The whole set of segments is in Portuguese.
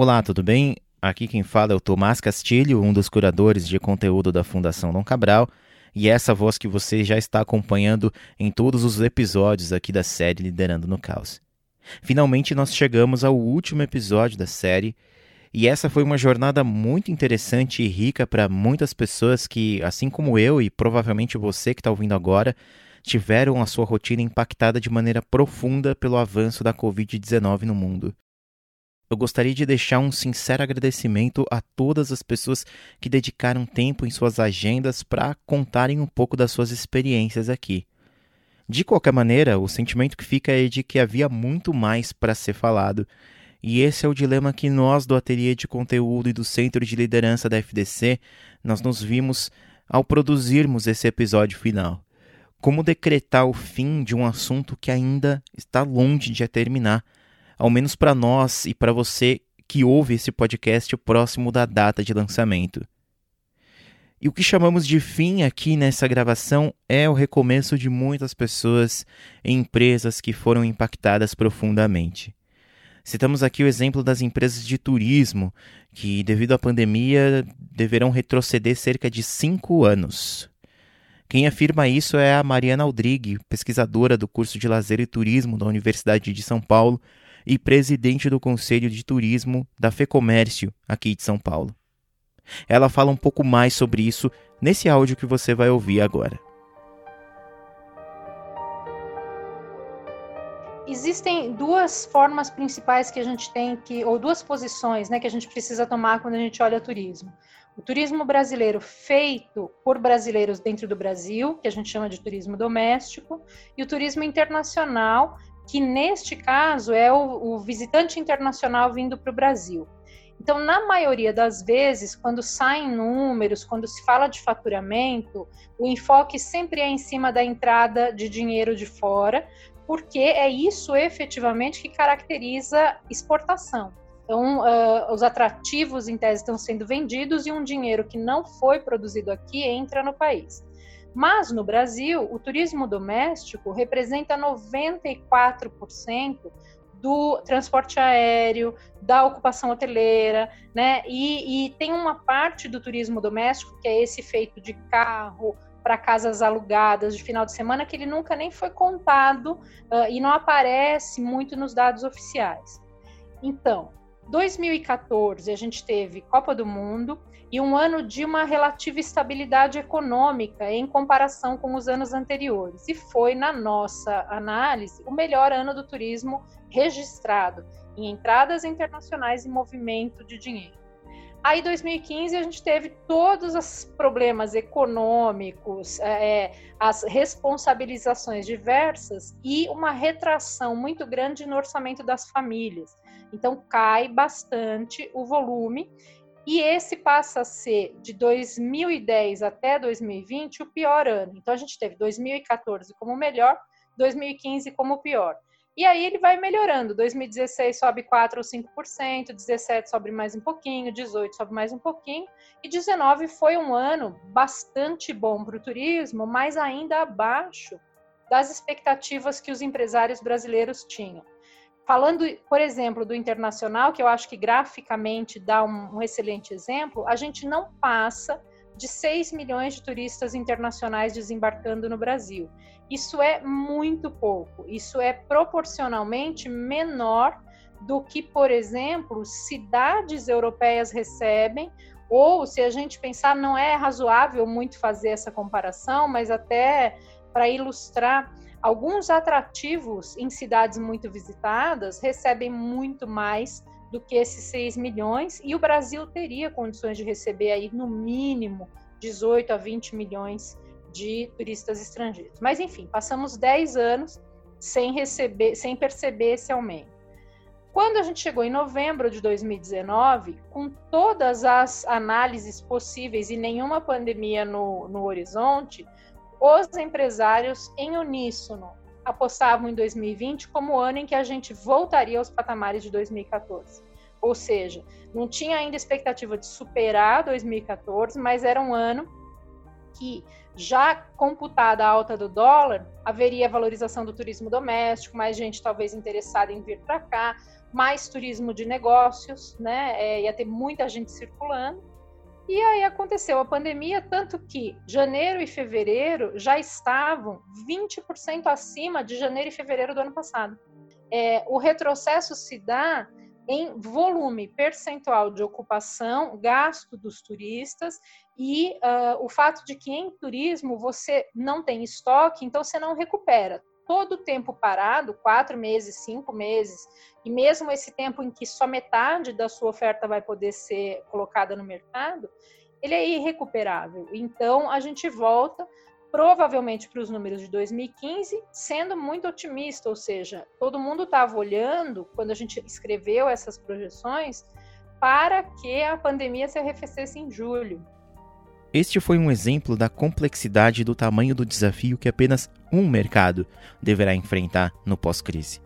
Olá, tudo bem? Aqui quem fala é o Tomás Castilho, um dos curadores de conteúdo da Fundação Dom Cabral, e essa voz que você já está acompanhando em todos os episódios aqui da série Liderando no Caos. Finalmente nós chegamos ao último episódio da série, e essa foi uma jornada muito interessante e rica para muitas pessoas que, assim como eu e provavelmente você que está ouvindo agora, tiveram a sua rotina impactada de maneira profunda pelo avanço da Covid-19 no mundo eu gostaria de deixar um sincero agradecimento a todas as pessoas que dedicaram tempo em suas agendas para contarem um pouco das suas experiências aqui. De qualquer maneira, o sentimento que fica é de que havia muito mais para ser falado, e esse é o dilema que nós do Ateliê de Conteúdo e do Centro de Liderança da FDC nós nos vimos ao produzirmos esse episódio final. Como decretar o fim de um assunto que ainda está longe de terminar ao menos para nós e para você que ouve esse podcast próximo da data de lançamento. E o que chamamos de fim aqui nessa gravação é o recomeço de muitas pessoas e empresas que foram impactadas profundamente. Citamos aqui o exemplo das empresas de turismo, que, devido à pandemia, deverão retroceder cerca de cinco anos. Quem afirma isso é a Mariana Aldrigue, pesquisadora do curso de Lazer e Turismo da Universidade de São Paulo, e presidente do Conselho de Turismo da FEComércio, aqui de São Paulo. Ela fala um pouco mais sobre isso nesse áudio que você vai ouvir agora. Existem duas formas principais que a gente tem que, ou duas posições, né, que a gente precisa tomar quando a gente olha turismo. O turismo brasileiro feito por brasileiros dentro do Brasil, que a gente chama de turismo doméstico, e o turismo internacional, que neste caso é o, o visitante internacional vindo para o Brasil. Então, na maioria das vezes, quando saem números, quando se fala de faturamento, o enfoque sempre é em cima da entrada de dinheiro de fora, porque é isso efetivamente que caracteriza exportação. Então, uh, os atrativos em tese estão sendo vendidos e um dinheiro que não foi produzido aqui entra no país. Mas no Brasil, o turismo doméstico representa 94% do transporte aéreo, da ocupação hoteleira, né? E, e, tem uma parte do turismo doméstico que é esse feito de carro para casas alugadas de final de semana que ele nunca nem foi contado uh, e não aparece muito nos dados oficiais. Então, 2014 a gente teve Copa do Mundo e um ano de uma relativa estabilidade econômica em comparação com os anos anteriores. E foi, na nossa análise, o melhor ano do turismo registrado em entradas internacionais e movimento de dinheiro. Aí, 2015, a gente teve todos os problemas econômicos, é, as responsabilizações diversas e uma retração muito grande no orçamento das famílias. Então, cai bastante o volume e esse passa a ser, de 2010 até 2020, o pior ano. Então, a gente teve 2014 como melhor, 2015 como pior. E aí ele vai melhorando. 2016 sobe 4 ou 5%, 17 sobe mais um pouquinho, 18 sobe mais um pouquinho, e 19 foi um ano bastante bom para o turismo, mas ainda abaixo das expectativas que os empresários brasileiros tinham. Falando, por exemplo, do internacional, que eu acho que graficamente dá um, um excelente exemplo, a gente não passa de 6 milhões de turistas internacionais desembarcando no Brasil. Isso é muito pouco, isso é proporcionalmente menor do que, por exemplo, cidades europeias recebem, ou se a gente pensar, não é razoável muito fazer essa comparação, mas até para ilustrar Alguns atrativos em cidades muito visitadas recebem muito mais do que esses 6 milhões, e o Brasil teria condições de receber aí no mínimo 18 a 20 milhões de turistas estrangeiros. Mas enfim, passamos 10 anos sem receber, sem perceber esse aumento. Quando a gente chegou em novembro de 2019, com todas as análises possíveis e nenhuma pandemia no, no horizonte, os empresários em uníssono apostavam em 2020 como o ano em que a gente voltaria aos patamares de 2014. Ou seja, não tinha ainda expectativa de superar 2014, mas era um ano que, já computada a alta do dólar, haveria valorização do turismo doméstico, mais gente talvez interessada em vir para cá, mais turismo de negócios, né? É, ia ter muita gente circulando. E aí aconteceu a pandemia, tanto que janeiro e fevereiro já estavam 20% acima de janeiro e fevereiro do ano passado. É, o retrocesso se dá em volume percentual de ocupação, gasto dos turistas e uh, o fato de que em turismo você não tem estoque, então você não recupera. Todo o tempo parado, quatro meses, cinco meses, e mesmo esse tempo em que só metade da sua oferta vai poder ser colocada no mercado, ele é irrecuperável. Então, a gente volta provavelmente para os números de 2015, sendo muito otimista, ou seja, todo mundo estava olhando, quando a gente escreveu essas projeções, para que a pandemia se arrefecesse em julho. Este foi um exemplo da complexidade do tamanho do desafio que apenas um mercado deverá enfrentar no pós-crise.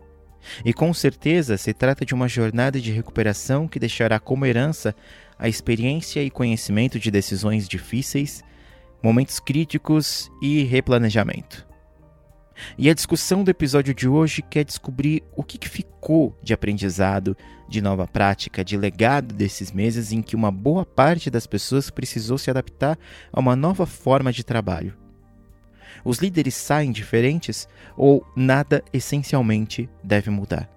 E com certeza se trata de uma jornada de recuperação que deixará como herança a experiência e conhecimento de decisões difíceis, momentos críticos e replanejamento. E a discussão do episódio de hoje quer descobrir o que ficou de aprendizado, de nova prática, de legado desses meses em que uma boa parte das pessoas precisou se adaptar a uma nova forma de trabalho. Os líderes saem diferentes ou nada essencialmente deve mudar?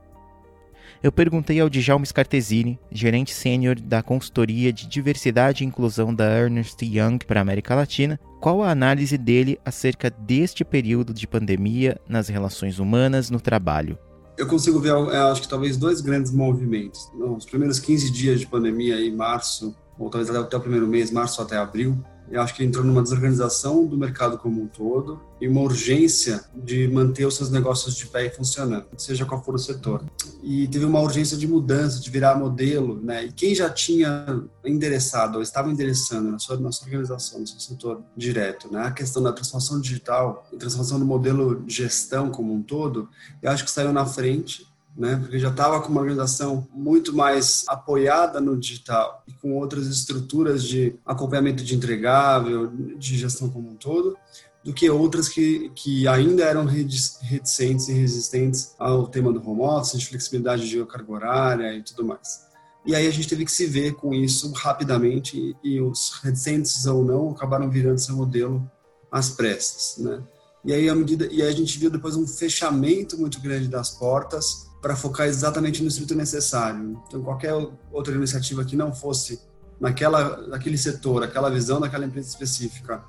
Eu perguntei ao Djalma Scartesini, gerente sênior da consultoria de diversidade e inclusão da Ernst Young para a América Latina, qual a análise dele acerca deste período de pandemia nas relações humanas no trabalho. Eu consigo ver, acho que talvez dois grandes movimentos. Nos primeiros 15 dias de pandemia, em março, ou talvez até o primeiro mês, março até abril, eu acho que entrou numa desorganização do mercado como um todo e uma urgência de manter os seus negócios de pé e funcionando, seja qual for o setor. E teve uma urgência de mudança, de virar modelo, né? E quem já tinha endereçado ou estava endereçando na sua, na sua organização, no seu setor direto, né? A questão da transformação digital e transformação do modelo de gestão como um todo, eu acho que saiu na frente né? Porque já estava com uma organização muito mais apoiada no digital e com outras estruturas de acompanhamento de entregável, de gestão como um todo, do que outras que, que ainda eram reticentes e resistentes ao tema do home office, de flexibilidade de carga horária e tudo mais. E aí a gente teve que se ver com isso rapidamente e, os reticentes ou não acabaram virando seu modelo às pressas, né? E aí, a medida, e aí a gente viu depois um fechamento muito grande das portas para focar exatamente no estrito necessário. Então, qualquer outra iniciativa que não fosse naquela, naquele setor, aquela visão daquela empresa específica,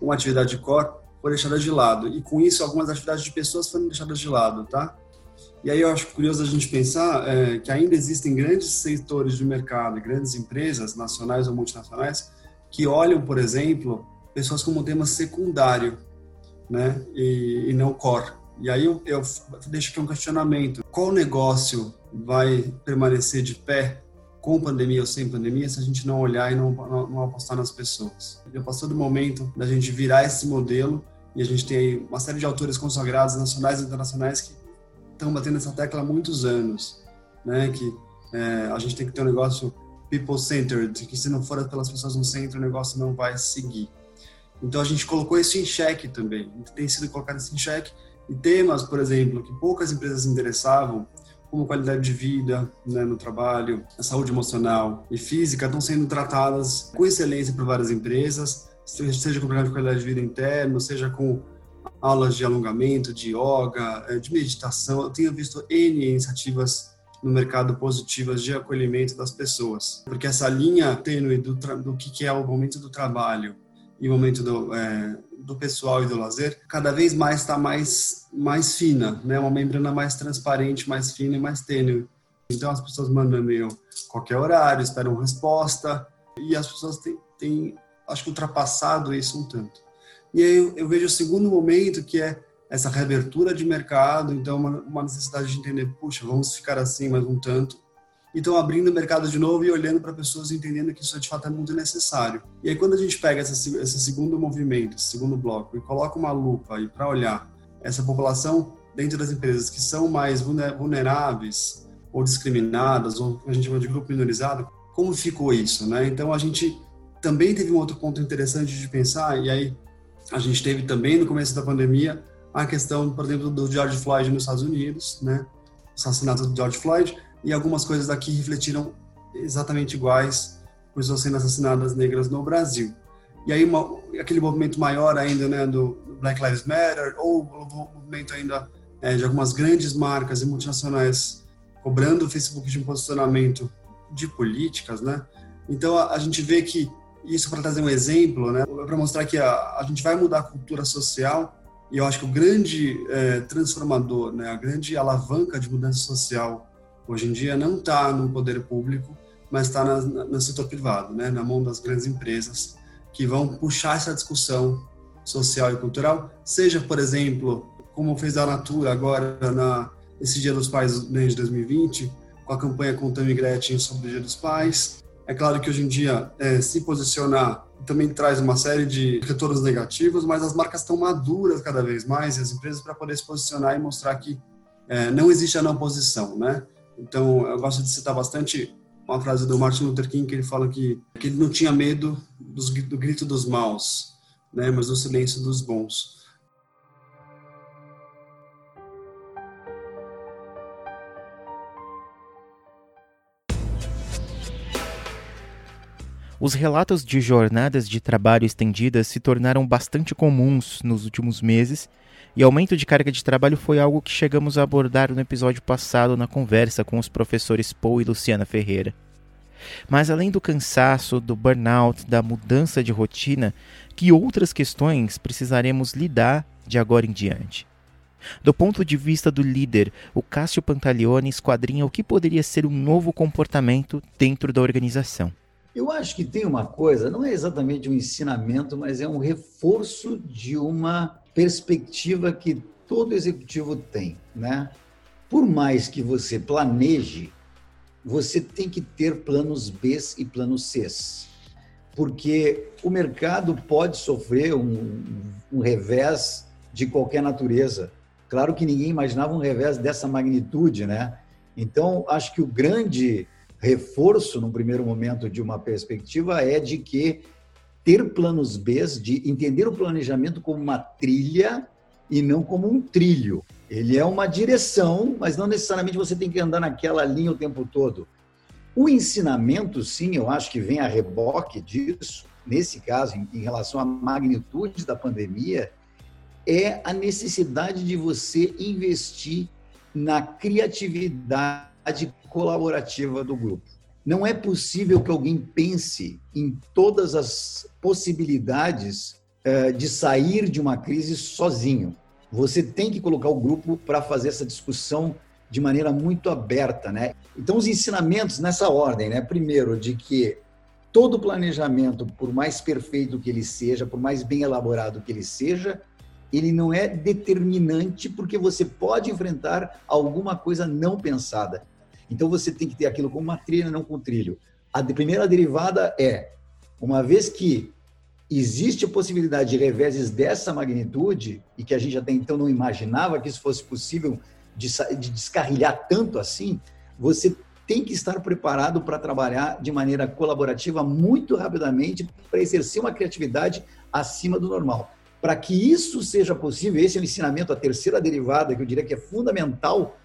uma atividade de core, foi deixada de lado. E com isso, algumas atividades de pessoas foram deixadas de lado, tá? E aí eu acho curioso a gente pensar é, que ainda existem grandes setores de mercado, grandes empresas, nacionais ou multinacionais, que olham, por exemplo, pessoas como tema secundário, né? E, e não core. E aí eu, eu deixo aqui um questionamento: qual negócio vai permanecer de pé com pandemia ou sem pandemia se a gente não olhar e não, não, não apostar nas pessoas? Já passou do momento da gente virar esse modelo e a gente tem aí uma série de autores consagrados nacionais e internacionais que estão batendo essa tecla há muitos anos, né? Que é, a gente tem que ter um negócio people-centered, que se não for pelas pessoas no centro, o negócio não vai seguir. Então a gente colocou isso em xeque também, tem sido colocado isso em xeque e temas, por exemplo, que poucas empresas interessavam, como qualidade de vida né, no trabalho, a saúde emocional e física, estão sendo tratadas com excelência por várias empresas, seja com programa de qualidade de vida interno, seja com aulas de alongamento, de yoga, eh, de meditação. Eu tenho visto N iniciativas no mercado positivas de acolhimento das pessoas, porque essa linha tênue do, do que é o momento do trabalho e o momento do, é, do pessoal e do lazer, cada vez mais está mais, mais fina, né? Uma membrana mais transparente, mais fina e mais tênue. Então as pessoas mandam e-mail qualquer horário, esperam resposta e as pessoas têm, têm acho que ultrapassado isso um tanto. E aí eu, eu vejo o segundo momento que é essa reabertura de mercado, então uma, uma necessidade de entender, puxa, vamos ficar assim mais um tanto estão abrindo o mercado de novo e olhando para pessoas entendendo que isso de fato é muito necessário. E aí quando a gente pega essa, esse segundo movimento, esse segundo bloco e coloca uma lupa aí para olhar essa população dentro das empresas que são mais vulneráveis ou discriminadas ou a gente chama de grupo minorizado, como ficou isso, né? Então a gente também teve um outro ponto interessante de pensar e aí a gente teve também no começo da pandemia a questão, por exemplo, do George Floyd nos Estados Unidos, né? O assassinato do George Floyd, e algumas coisas daqui refletiram exatamente iguais pessoas sendo assassinadas negras no Brasil. E aí uma, aquele movimento maior ainda, né, do Black Lives Matter, ou o movimento ainda é, de algumas grandes marcas e multinacionais cobrando o Facebook de um posicionamento de políticas, né? Então a, a gente vê que isso para trazer um exemplo, né, para mostrar que a, a gente vai mudar a cultura social e eu acho que o grande é, transformador, né, a grande alavanca de mudança social hoje em dia não está no poder público, mas está no setor privado, né, na mão das grandes empresas que vão puxar essa discussão social e cultural, seja, por exemplo, como fez a Natura agora na esse Dia dos Pais né, de 2020, com a campanha com Tammy Gretchen sobre o Dia dos Pais. É claro que hoje em dia é, se posicionar também traz uma série de retornos negativos, mas as marcas estão maduras cada vez mais e as empresas para poder se posicionar e mostrar que é, não existe a não posição, né? Então, eu gosto de citar bastante uma frase do Martin Luther King que ele fala que, que ele não tinha medo dos, do grito dos maus, né, mas do silêncio dos bons. Os relatos de jornadas de trabalho estendidas se tornaram bastante comuns nos últimos meses, e aumento de carga de trabalho foi algo que chegamos a abordar no episódio passado na conversa com os professores Paul e Luciana Ferreira. Mas além do cansaço, do burnout, da mudança de rotina, que outras questões precisaremos lidar de agora em diante? Do ponto de vista do líder, o Cássio Pantaleone esquadrinha o que poderia ser um novo comportamento dentro da organização. Eu acho que tem uma coisa, não é exatamente um ensinamento, mas é um reforço de uma perspectiva que todo executivo tem, né? Por mais que você planeje, você tem que ter planos B e planos C. Porque o mercado pode sofrer um, um revés de qualquer natureza. Claro que ninguém imaginava um revés dessa magnitude, né? Então, acho que o grande reforço, no primeiro momento, de uma perspectiva é de que ter planos B, de entender o planejamento como uma trilha e não como um trilho. Ele é uma direção, mas não necessariamente você tem que andar naquela linha o tempo todo. O ensinamento, sim, eu acho que vem a reboque disso, nesse caso, em, relação à magnitude da pandemia, é a necessidade de você investir na criatividade colaborativa do grupo. Não é possível que alguém pense em todas as possibilidades uh, de sair de uma crise sozinho. Você tem que colocar o grupo para fazer essa discussão de maneira muito aberta, né? Então os ensinamentos nessa ordem, né? Primeiro, de que todo planejamento, por mais perfeito que ele seja, por mais bem elaborado que ele seja, ele não é determinante porque você pode enfrentar alguma coisa não pensada. Então você tem que ter aquilo como uma trilha, não com trilho. A primeira derivada é, uma vez que existe a possibilidade de reveses dessa magnitude, e que a gente até então não imaginava que isso fosse possível de, de descarrilhar tanto assim, você tem que estar preparado para trabalhar de maneira colaborativa muito rapidamente para exercer uma criatividade acima do normal. Para que isso seja possível, esse é o ensinamento, a terceira derivada, que eu diria que é fundamental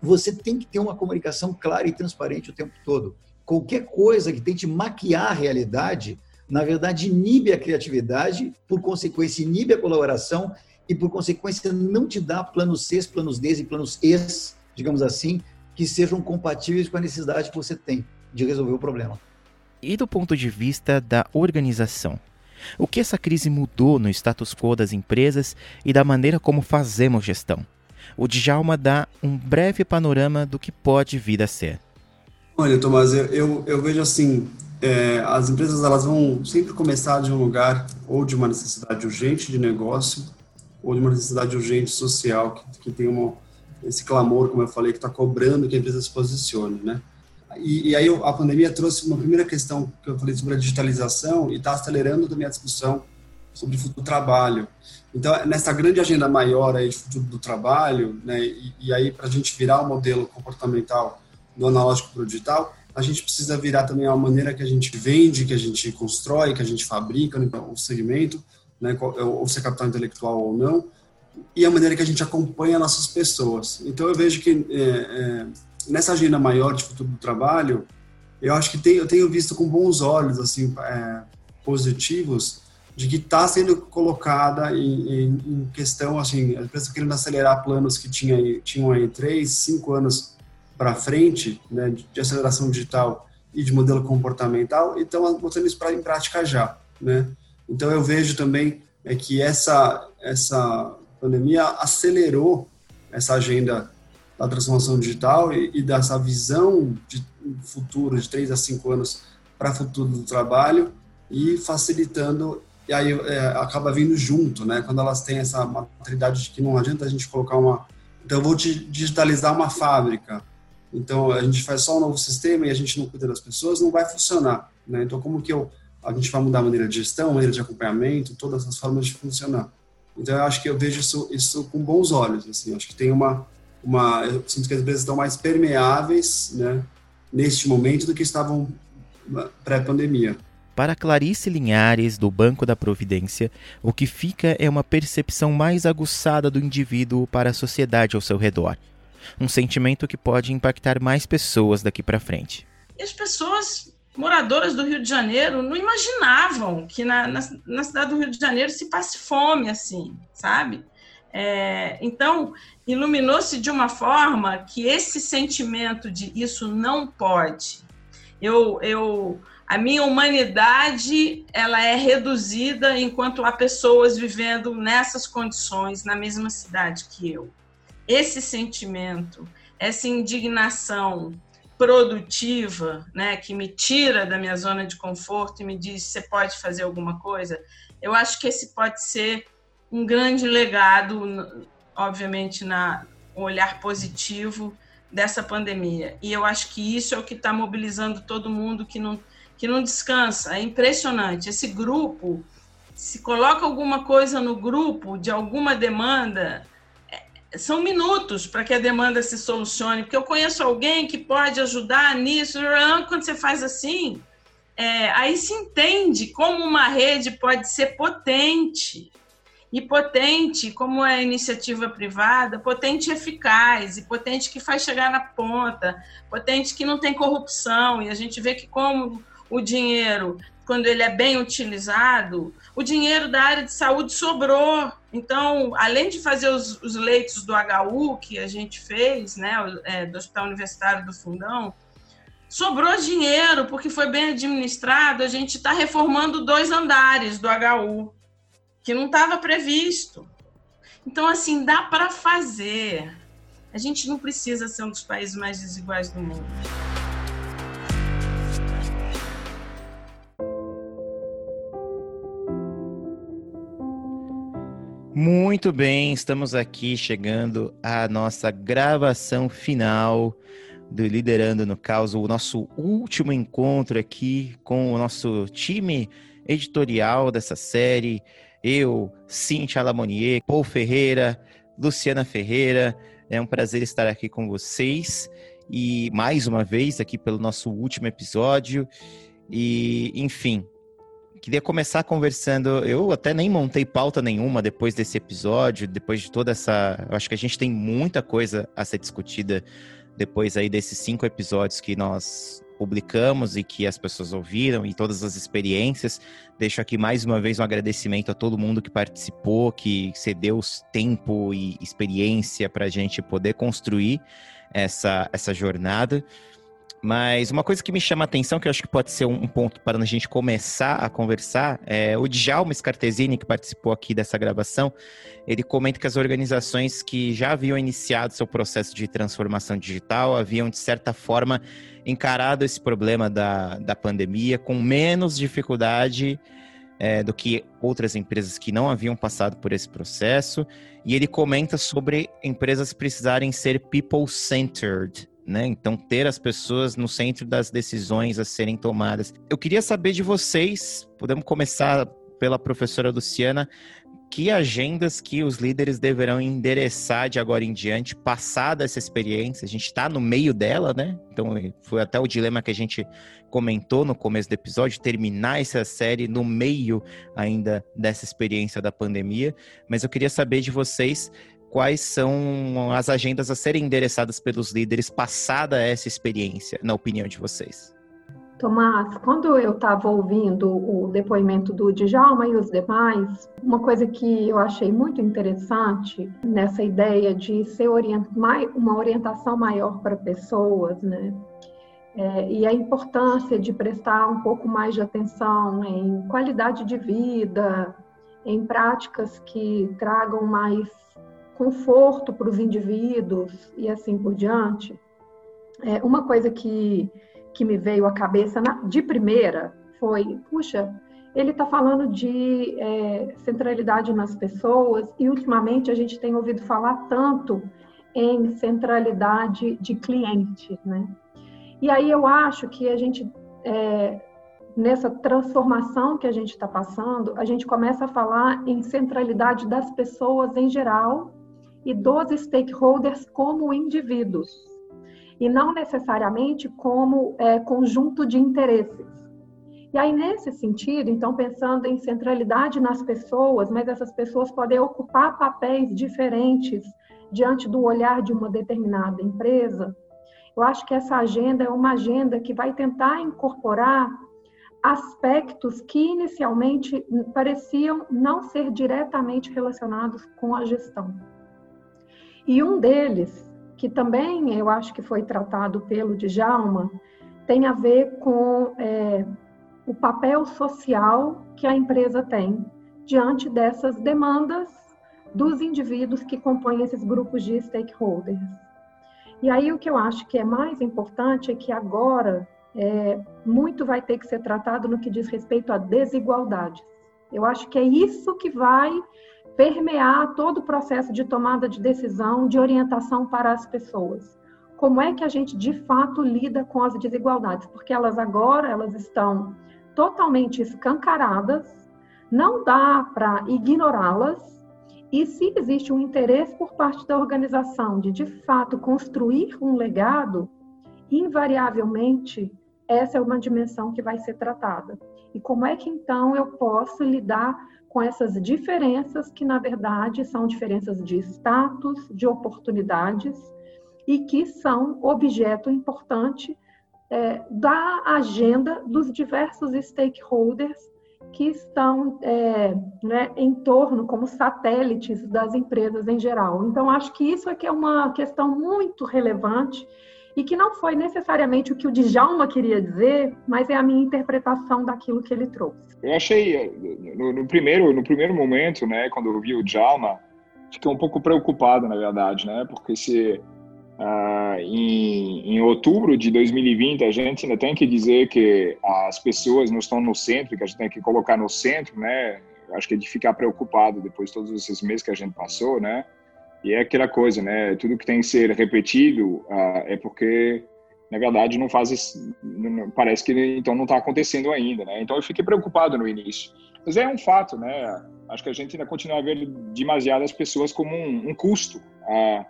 você tem que ter uma comunicação clara e transparente o tempo todo. Qualquer coisa que tente maquiar a realidade, na verdade, inibe a criatividade, por consequência, inibe a colaboração e, por consequência, não te dá planos C, planos D e planos E, digamos assim, que sejam compatíveis com a necessidade que você tem de resolver o problema. E do ponto de vista da organização? O que essa crise mudou no status quo das empresas e da maneira como fazemos gestão? O Djalma dá um breve panorama do que pode vir a ser. Olha, Tomás, eu, eu, eu vejo assim, é, as empresas elas vão sempre começar de um lugar ou de uma necessidade urgente de negócio ou de uma necessidade urgente social que, que tem uma, esse clamor, como eu falei, que está cobrando que a empresa se posicione, né? E, e, aí a pandemia trouxe uma primeira questão que eu falei sobre a digitalização e está acelerando também a discussão sobre o futuro do trabalho. Então, nessa grande agenda maior aí futuro do trabalho, né, e, e aí para a gente virar o modelo comportamental do analógico para o digital, a gente precisa virar também a maneira que a gente vende, que a gente constrói, que a gente fabrica né, o segmento, né, ou se é capital intelectual ou não, e a maneira que a gente acompanha nossas pessoas. Então, eu vejo que é, é, nessa agenda maior de futuro do trabalho, eu acho que tem, eu tenho visto com bons olhos, assim, é, positivos, de que está sendo colocada em, em, em, questão, assim, as empresas querendo acelerar planos que tinha, tinham aí três, cinco anos para frente, né, de aceleração digital e de modelo comportamental, e estão botando isso pra, em prática já, né? Então eu vejo também é que essa essa pandemia acelerou essa agenda da transformação digital e, e dessa visão de futuro de três a cinco anos para o futuro do trabalho e facilitando e aí é, acaba vindo junto, né? Quando elas têm essa maturidade de que não adianta a gente colocar uma. Então, eu vou digitalizar uma fábrica. Então, a gente faz só um novo sistema e a gente não cuida das pessoas, não vai funcionar, né? Então, como que eu, a gente vai mudar a maneira de gestão, a maneira de acompanhamento, todas as formas de funcionar? Então, eu acho que eu vejo isso, isso com bons olhos, assim. acho que tem uma, uma, eu sinto que as empresas estão mais permeáveis, né? Neste momento do que estavam pré-pandemia. Para Clarice Linhares, do Banco da Providência, o que fica é uma percepção mais aguçada do indivíduo para a sociedade ao seu redor. Um sentimento que pode impactar mais pessoas daqui para frente. E as pessoas moradoras do Rio de Janeiro não imaginavam que na, na, na cidade do Rio de Janeiro se passe fome assim, sabe? É, então, iluminou-se de uma forma que esse sentimento de isso não pode. Eu, eu a minha humanidade ela é reduzida enquanto há pessoas vivendo nessas condições na mesma cidade que eu. Esse sentimento, essa indignação produtiva, né, que me tira da minha zona de conforto e me diz você pode fazer alguma coisa, eu acho que esse pode ser um grande legado, obviamente na um olhar positivo dessa pandemia. E eu acho que isso é o que está mobilizando todo mundo que não que não descansa. É impressionante. Esse grupo, se coloca alguma coisa no grupo de alguma demanda, é, são minutos para que a demanda se solucione, porque eu conheço alguém que pode ajudar nisso. Quando você faz assim, é, aí se entende como uma rede pode ser potente. E potente, como é a iniciativa privada, potente e eficaz, e potente que faz chegar na ponta, potente que não tem corrupção. E a gente vê que, como o dinheiro, quando ele é bem utilizado, o dinheiro da área de saúde sobrou. Então, além de fazer os, os leitos do HU que a gente fez, né, é, do Hospital Universitário do Fundão, sobrou dinheiro porque foi bem administrado. A gente está reformando dois andares do HU que não estava previsto. Então, assim, dá para fazer. A gente não precisa ser um dos países mais desiguais do mundo. Muito bem, estamos aqui chegando à nossa gravação final do Liderando no Caos, o nosso último encontro aqui com o nosso time editorial dessa série. Eu, Cintia Lamonier, Paul Ferreira, Luciana Ferreira. É um prazer estar aqui com vocês e mais uma vez aqui pelo nosso último episódio. E, enfim, Queria começar conversando. Eu até nem montei pauta nenhuma depois desse episódio, depois de toda essa. Eu acho que a gente tem muita coisa a ser discutida depois aí desses cinco episódios que nós publicamos e que as pessoas ouviram e todas as experiências. Deixo aqui mais uma vez um agradecimento a todo mundo que participou, que cedeu tempo e experiência para a gente poder construir essa, essa jornada. Mas uma coisa que me chama a atenção, que eu acho que pode ser um ponto para a gente começar a conversar, é o Djalma Scartesini, que participou aqui dessa gravação, ele comenta que as organizações que já haviam iniciado seu processo de transformação digital haviam, de certa forma, encarado esse problema da, da pandemia com menos dificuldade é, do que outras empresas que não haviam passado por esse processo. E ele comenta sobre empresas precisarem ser people-centered, né? Então, ter as pessoas no centro das decisões a serem tomadas. Eu queria saber de vocês, podemos começar pela professora Luciana, que agendas que os líderes deverão endereçar de agora em diante, passada essa experiência? A gente está no meio dela, né? Então, foi até o dilema que a gente comentou no começo do episódio, terminar essa série no meio ainda dessa experiência da pandemia. Mas eu queria saber de vocês quais são as agendas a serem endereçadas pelos líderes passada essa experiência, na opinião de vocês? Tomás, quando eu estava ouvindo o depoimento do Djalma e os demais, uma coisa que eu achei muito interessante nessa ideia de ser orient... uma orientação maior para pessoas, né? É, e a importância de prestar um pouco mais de atenção em qualidade de vida, em práticas que tragam mais conforto para os indivíduos e assim por diante. É, uma coisa que que me veio à cabeça na, de primeira foi: puxa, ele está falando de é, centralidade nas pessoas e ultimamente a gente tem ouvido falar tanto em centralidade de cliente, né? E aí eu acho que a gente é, nessa transformação que a gente está passando, a gente começa a falar em centralidade das pessoas em geral e dos stakeholders como indivíduos e não necessariamente como é, conjunto de interesses. E aí, nesse sentido, então, pensando em centralidade nas pessoas, mas essas pessoas podem ocupar papéis diferentes diante do olhar de uma determinada empresa, eu acho que essa agenda é uma agenda que vai tentar incorporar aspectos que inicialmente pareciam não ser diretamente relacionados com a gestão. E um deles que também eu acho que foi tratado pelo Djalma, tem a ver com é, o papel social que a empresa tem diante dessas demandas dos indivíduos que compõem esses grupos de stakeholders. E aí o que eu acho que é mais importante é que agora é, muito vai ter que ser tratado no que diz respeito a desigualdades. Eu acho que é isso que vai permear todo o processo de tomada de decisão, de orientação para as pessoas. Como é que a gente de fato lida com as desigualdades? Porque elas agora elas estão totalmente escancaradas, não dá para ignorá-las. E se existe um interesse por parte da organização de de fato construir um legado, invariavelmente essa é uma dimensão que vai ser tratada. E como é que então eu posso lidar com essas diferenças que, na verdade, são diferenças de status, de oportunidades e que são objeto importante é, da agenda dos diversos stakeholders que estão é, né, em torno, como satélites das empresas em geral. Então, acho que isso aqui é uma questão muito relevante e que não foi necessariamente o que o Djalma queria dizer, mas é a minha interpretação daquilo que ele trouxe. Eu achei, no, no primeiro, no primeiro momento, né, quando eu vi o Djalma, fiquei um pouco preocupado, na verdade, né, porque se uh, em, em outubro de 2020 a gente ainda tem que dizer que as pessoas não estão no centro, que a gente tem que colocar no centro, né, acho que é de ficar preocupado depois de todos esses meses que a gente passou, né, e é aquela coisa, né? Tudo que tem que ser repetido uh, é porque, na verdade, não faz. Não, parece que então não está acontecendo ainda, né? Então eu fiquei preocupado no início. Mas é um fato, né? Acho que a gente ainda continua a ver demasiadas pessoas como um, um custo. Uh,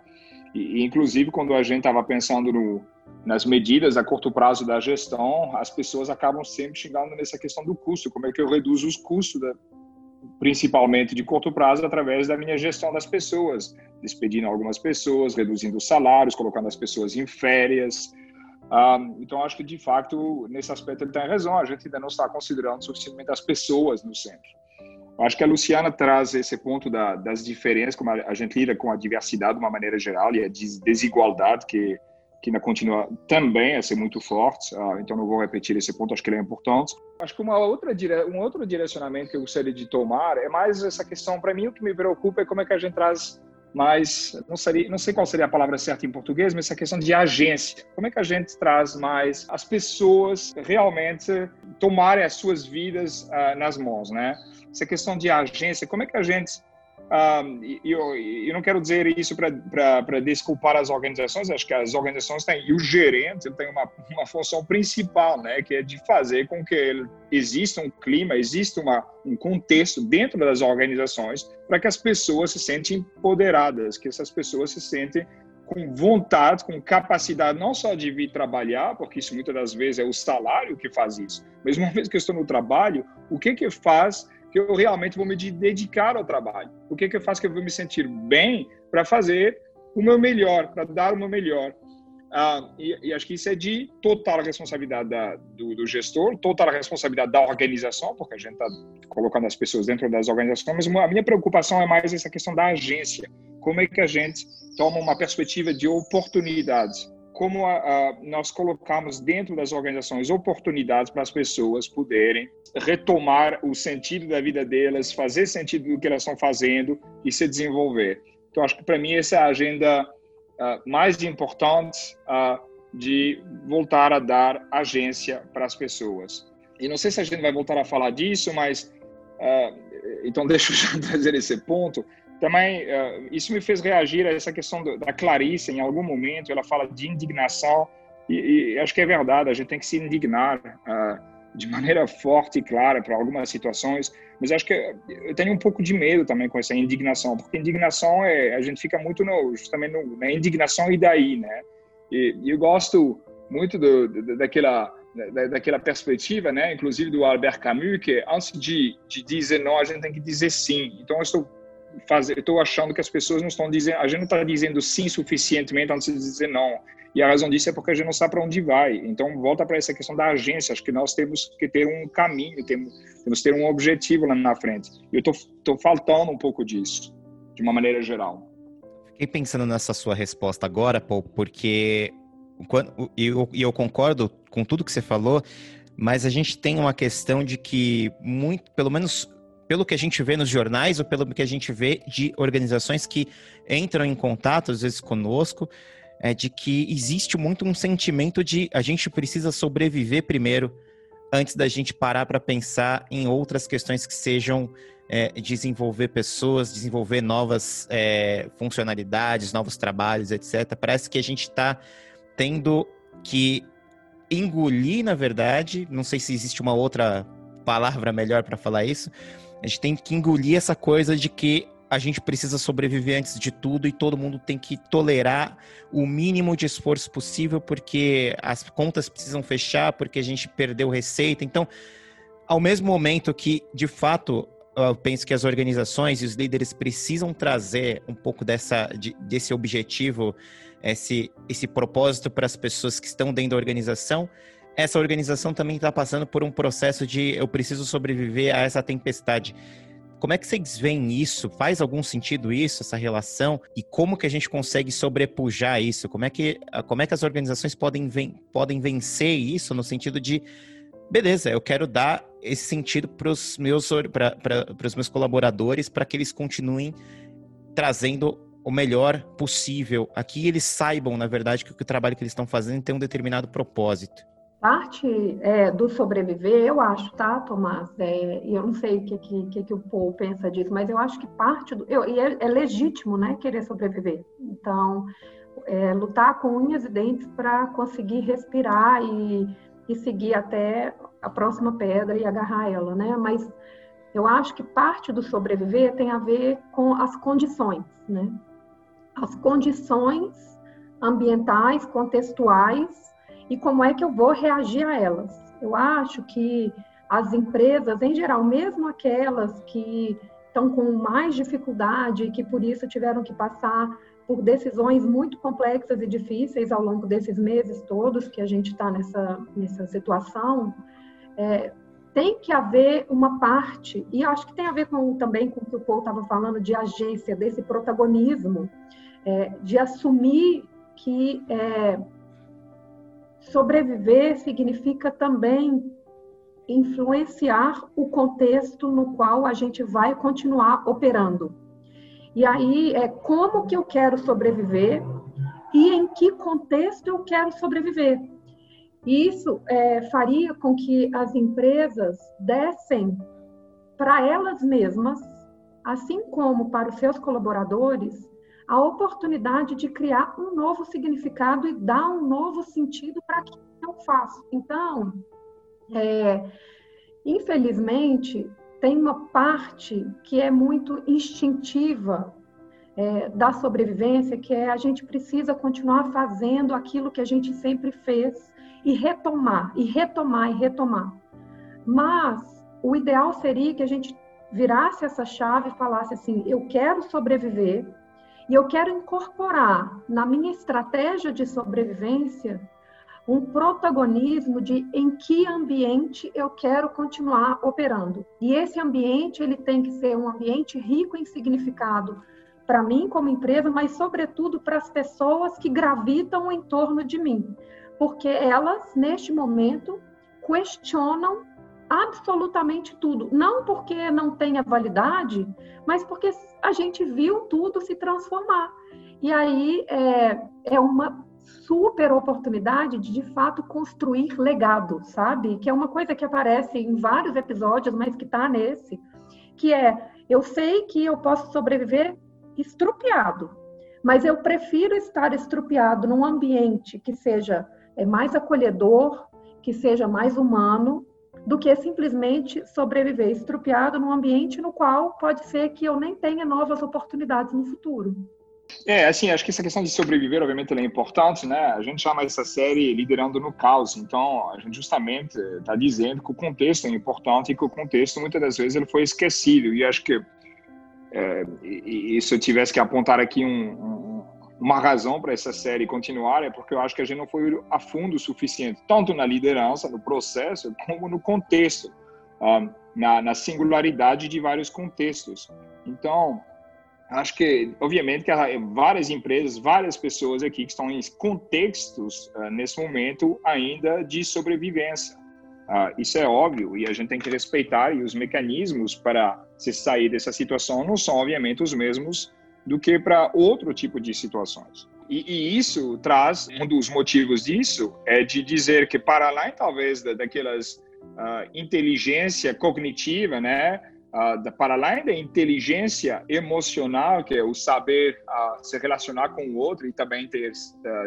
e, inclusive, quando a gente estava pensando no, nas medidas a curto prazo da gestão, as pessoas acabam sempre chegando nessa questão do custo. Como é que eu reduzo os custos da, principalmente de curto prazo, através da minha gestão das pessoas, despedindo algumas pessoas, reduzindo os salários, colocando as pessoas em férias. Um, então, acho que, de fato, nesse aspecto ele tem razão, a gente ainda não está considerando suficientemente as pessoas no centro. Acho que a Luciana traz esse ponto da, das diferenças, como a, gente lida com a diversidade de uma maneira geral e a desigualdade que que ainda continua também a ser muito forte, uh, então não vou repetir esse ponto, acho que ele é importante. Acho que uma outra um outro direcionamento que eu gostaria de tomar é mais essa questão, para mim o que me preocupa é como é que a gente traz mais, não, seria, não sei qual seria a palavra certa em português, mas essa questão de agência. Como é que a gente traz mais as pessoas realmente tomarem as suas vidas uh, nas mãos, né? Essa questão de agência, como é que a gente um, eu, eu não quero dizer isso para desculpar as organizações, acho que as organizações têm, e o gerente tem uma, uma função principal, né, que é de fazer com que exista um clima, exista uma, um contexto dentro das organizações para que as pessoas se sentem empoderadas, que essas pessoas se sentem com vontade, com capacidade não só de vir trabalhar, porque isso muitas das vezes é o salário que faz isso, mas uma vez que eu estou no trabalho, o que que faz que eu realmente vou me dedicar ao trabalho? O que, que eu faço que eu vou me sentir bem para fazer o meu melhor, para dar o meu melhor? Ah, e, e, acho que isso é de total responsabilidade da, do, do, gestor, total responsabilidade da organização, porque a gente está colocando as pessoas dentro das organizações, mas a minha preocupação é mais essa questão da agência. Como é que a gente toma uma perspectiva de oportunidades? Como a, a, nós colocamos dentro das organizações oportunidades para as pessoas poderem retomar o sentido da vida delas, fazer sentido do que elas estão fazendo e se desenvolver. Então, acho que para mim essa é a agenda uh, mais importante uh, de voltar a dar agência para as pessoas. E não sei se a gente vai voltar a falar disso, mas uh, então deixa eu já trazer esse ponto. Também isso me fez reagir a essa questão da Clarice. Em algum momento ela fala de indignação e, e acho que é verdade. A gente tem que se indignar de maneira forte e clara para algumas situações, mas acho que eu tenho um pouco de medo também com essa indignação, porque indignação é a gente fica muito no, justamente no, na indignação e daí, né? E, e eu gosto muito do, do, daquela da, daquela perspectiva, né? Inclusive do Albert Camus, que antes de, de dizer não, a gente tem que dizer sim. Então eu estou fazer, estou achando que as pessoas não estão dizendo, a gente não está dizendo sim suficientemente antes de dizer não. E a razão disso é porque a gente não sabe para onde vai. Então, volta para essa questão da agência. Acho que nós temos que ter um caminho, temos, temos que ter um objetivo lá na frente. E eu estou faltando um pouco disso, de uma maneira geral. Fiquei pensando nessa sua resposta agora, Paul, porque quando, eu, eu concordo com tudo que você falou, mas a gente tem uma questão de que, muito, pelo menos pelo que a gente vê nos jornais ou pelo que a gente vê de organizações que entram em contato, às vezes, conosco, é de que existe muito um sentimento de a gente precisa sobreviver primeiro antes da gente parar para pensar em outras questões que sejam é, desenvolver pessoas, desenvolver novas é, funcionalidades, novos trabalhos, etc. Parece que a gente está tendo que engolir, na verdade, não sei se existe uma outra palavra melhor para falar isso, a gente tem que engolir essa coisa de que a gente precisa sobreviver antes de tudo e todo mundo tem que tolerar o mínimo de esforço possível porque as contas precisam fechar, porque a gente perdeu receita. Então, ao mesmo momento que, de fato, eu penso que as organizações e os líderes precisam trazer um pouco dessa, de, desse objetivo, esse, esse propósito para as pessoas que estão dentro da organização, essa organização também está passando por um processo de eu preciso sobreviver a essa tempestade. Como é que vocês veem isso? Faz algum sentido isso, essa relação? E como que a gente consegue sobrepujar isso? Como é que, como é que as organizações podem, ven podem vencer isso no sentido de, beleza, eu quero dar esse sentido para os meus, meus colaboradores para que eles continuem trazendo o melhor possível. Aqui eles saibam, na verdade, que o trabalho que eles estão fazendo tem um determinado propósito. Parte é, do sobreviver, eu acho, tá, Tomás? É, eu não sei o que, que, que, o Paul pensa disso, mas eu acho que parte do. Eu, e é, é legítimo, né, querer sobreviver. Então, é, lutar com unhas e dentes para conseguir respirar e, e seguir até a próxima pedra e agarrar ela, né? Mas eu acho que parte do sobreviver tem a ver com as condições, né? As condições ambientais, contextuais e como é que eu vou reagir a elas. Eu acho que as empresas, em geral, mesmo aquelas que estão com mais dificuldade e que por isso tiveram que passar por decisões muito complexas e difíceis ao longo desses meses todos que a gente está nessa, nessa situação, é, tem que haver uma parte, e acho que tem a ver com, também com o que o Paul estava falando de agência, desse protagonismo, é, de assumir que é, Sobreviver significa também influenciar o contexto no qual a gente vai continuar operando. E aí é como que eu quero sobreviver e em que contexto eu quero sobreviver. Isso é, faria com que as empresas dessem para elas mesmas, assim como para os seus colaboradores, a oportunidade de criar um novo significado e dar um novo sentido para que eu faço. Então, é, infelizmente, tem uma parte que é muito instintiva é, da sobrevivência, que é a gente precisa continuar fazendo aquilo que a gente sempre fez e retomar, e retomar, e retomar. Mas o ideal seria que a gente virasse essa chave e falasse assim: eu quero sobreviver e eu quero incorporar na minha estratégia de sobrevivência um protagonismo de em que ambiente eu quero continuar operando. E esse ambiente ele tem que ser um ambiente rico em significado para mim como empresa, mas sobretudo para as pessoas que gravitam em torno de mim, porque elas neste momento questionam absolutamente tudo, não porque não tenha validade, mas porque a gente viu tudo se transformar. E aí é, é uma super oportunidade de, de fato, construir legado, sabe? Que é uma coisa que aparece em vários episódios, mas que está nesse, que é, eu sei que eu posso sobreviver estrupiado, mas eu prefiro estar estrupiado num ambiente que seja é, mais acolhedor, que seja mais humano, do que simplesmente sobreviver estrupiado num ambiente no qual pode ser que eu nem tenha novas oportunidades no futuro. É, assim, acho que essa questão de sobreviver, obviamente, é importante, né? A gente chama essa série Liderando no Caos, então a gente justamente está dizendo que o contexto é importante e que o contexto, muitas das vezes, ele foi esquecido. E acho que, é, e, e se eu tivesse que apontar aqui um, um, uma razão para essa série continuar, é porque eu acho que a gente não foi a fundo o suficiente, tanto na liderança, no processo, como no contexto, um, na, singularidade de vários contextos. Então, acho que, obviamente, que várias empresas, várias pessoas aqui que estão em contextos, uh, nesse momento, ainda de sobrevivência. Uh, isso é óbvio e a gente tem que respeitar e os mecanismos para se sair dessa situação não são, obviamente, os mesmos do que para outro tipo de situações. E, e, isso traz, um dos motivos disso é de dizer que para lá, talvez, daquelas uh, inteligência cognitiva, né, uh, para além da inteligência emocional, que é o saber uh, se relacionar com o outro e também ter